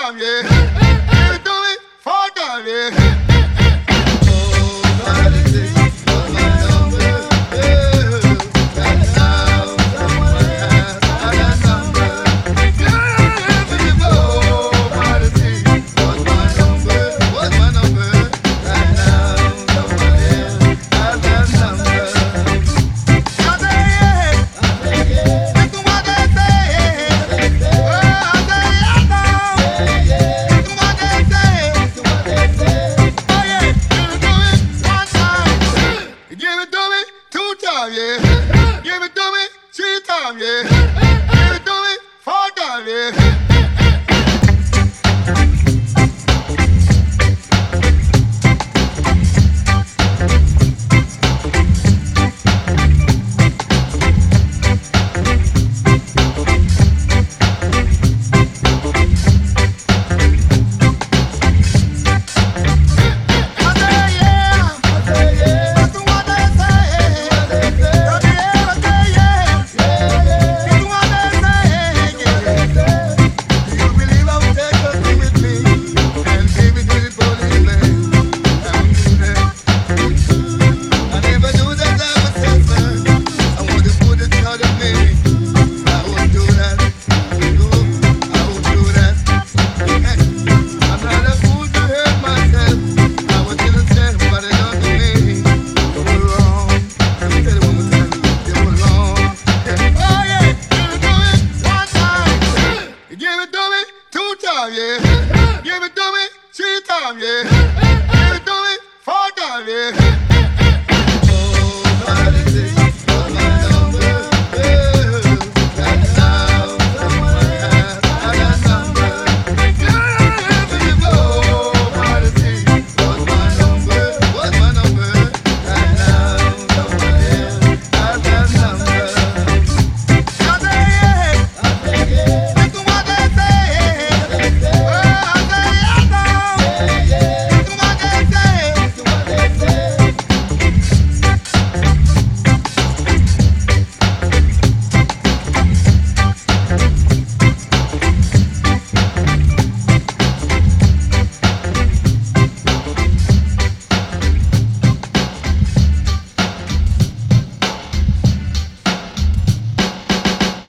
time, yeah. Give it to me four yeah. time, yeah. Give it to me three times, yeah. Give it to me four times, yeah. Three times, yeah. Hit it. Four times, yeah.